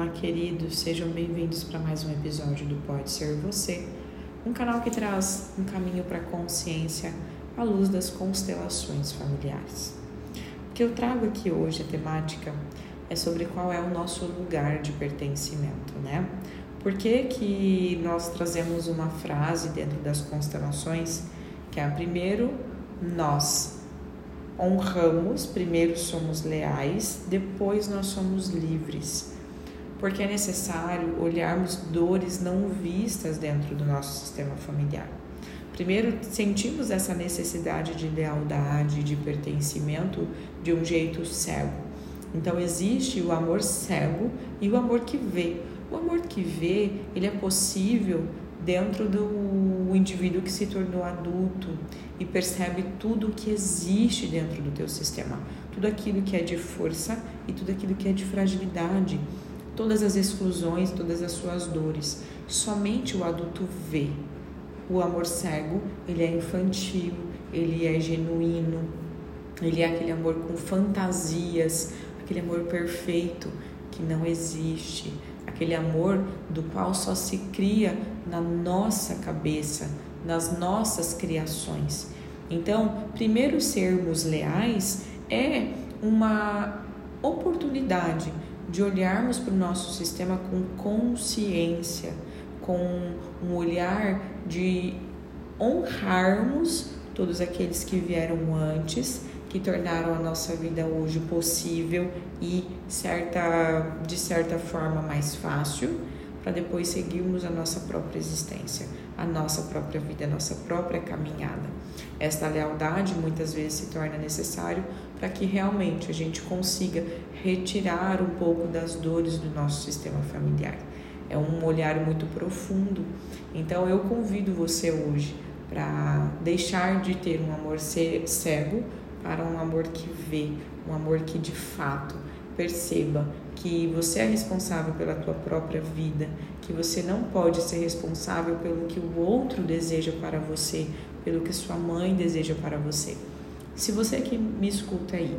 Olá, queridos, sejam bem-vindos para mais um episódio do Pode Ser Você, um canal que traz um caminho para a consciência à luz das constelações familiares. O que eu trago aqui hoje, a temática, é sobre qual é o nosso lugar de pertencimento, né? Por que, que nós trazemos uma frase dentro das constelações que é primeiro nós honramos, primeiro somos leais, depois nós somos livres. Porque é necessário olharmos dores não vistas dentro do nosso sistema familiar. Primeiro, sentimos essa necessidade de lealdade, de pertencimento de um jeito cego. Então, existe o amor cego e o amor que vê. O amor que vê, ele é possível dentro do indivíduo que se tornou adulto e percebe tudo o que existe dentro do teu sistema, tudo aquilo que é de força e tudo aquilo que é de fragilidade, todas as exclusões, todas as suas dores. Somente o adulto vê. O amor cego, ele é infantil, ele é genuíno, ele é aquele amor com fantasias, aquele amor perfeito que não existe, aquele amor do qual só se cria na nossa cabeça, nas nossas criações. Então, primeiro sermos leais é uma oportunidade de olharmos para o nosso sistema com consciência, com um olhar de honrarmos todos aqueles que vieram antes, que tornaram a nossa vida hoje possível e certa, de certa forma mais fácil para depois seguirmos a nossa própria existência, a nossa própria vida, a nossa própria caminhada. Esta lealdade muitas vezes se torna necessário para que realmente a gente consiga retirar um pouco das dores do nosso sistema familiar. É um olhar muito profundo. Então eu convido você hoje para deixar de ter um amor cego para um amor que vê, um amor que de fato perceba que você é responsável pela tua própria vida, que você não pode ser responsável pelo que o outro deseja para você, pelo que sua mãe deseja para você. Se você que me escuta aí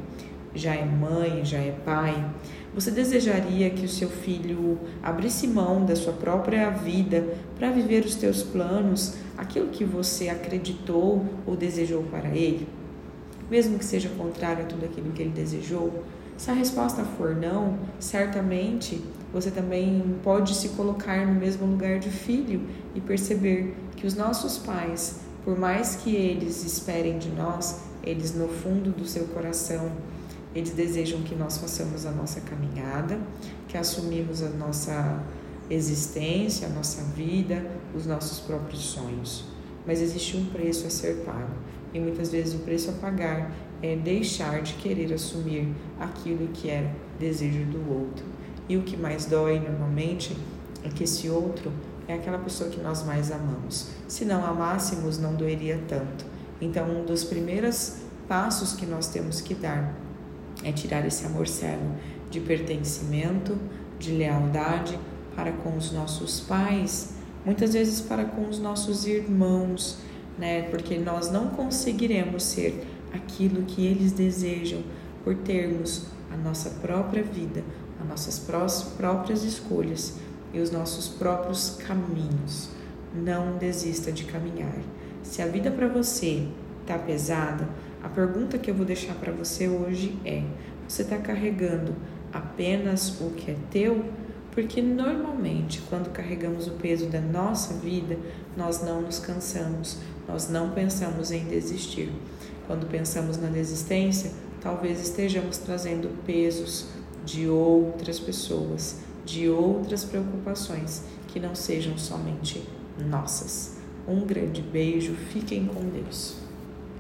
já é mãe, já é pai, você desejaria que o seu filho abrisse mão da sua própria vida para viver os teus planos, aquilo que você acreditou ou desejou para ele? Mesmo que seja contrário a tudo aquilo que ele desejou? Se a resposta for não, certamente você também pode se colocar no mesmo lugar de filho e perceber que os nossos pais, por mais que eles esperem de nós, eles no fundo do seu coração, eles desejam que nós façamos a nossa caminhada, que assumimos a nossa existência, a nossa vida, os nossos próprios sonhos. Mas existe um preço a ser pago e muitas vezes o preço a pagar é deixar de querer assumir aquilo que é desejo do outro. E o que mais dói normalmente é que esse outro é aquela pessoa que nós mais amamos. Se não amássemos, não doeria tanto. Então, um dos primeiros passos que nós temos que dar é tirar esse amor cego de pertencimento, de lealdade para com os nossos pais, muitas vezes para com os nossos irmãos, né? Porque nós não conseguiremos ser aquilo que eles desejam por termos a nossa própria vida, as nossas próprias escolhas e os nossos próprios caminhos. Não desista de caminhar. Se a vida para você está pesada, a pergunta que eu vou deixar para você hoje é: você está carregando apenas o que é teu? Porque normalmente, quando carregamos o peso da nossa vida, nós não nos cansamos, nós não pensamos em desistir. Quando pensamos na desistência, talvez estejamos trazendo pesos de outras pessoas, de outras preocupações que não sejam somente nossas. Um grande beijo, fiquem com Deus.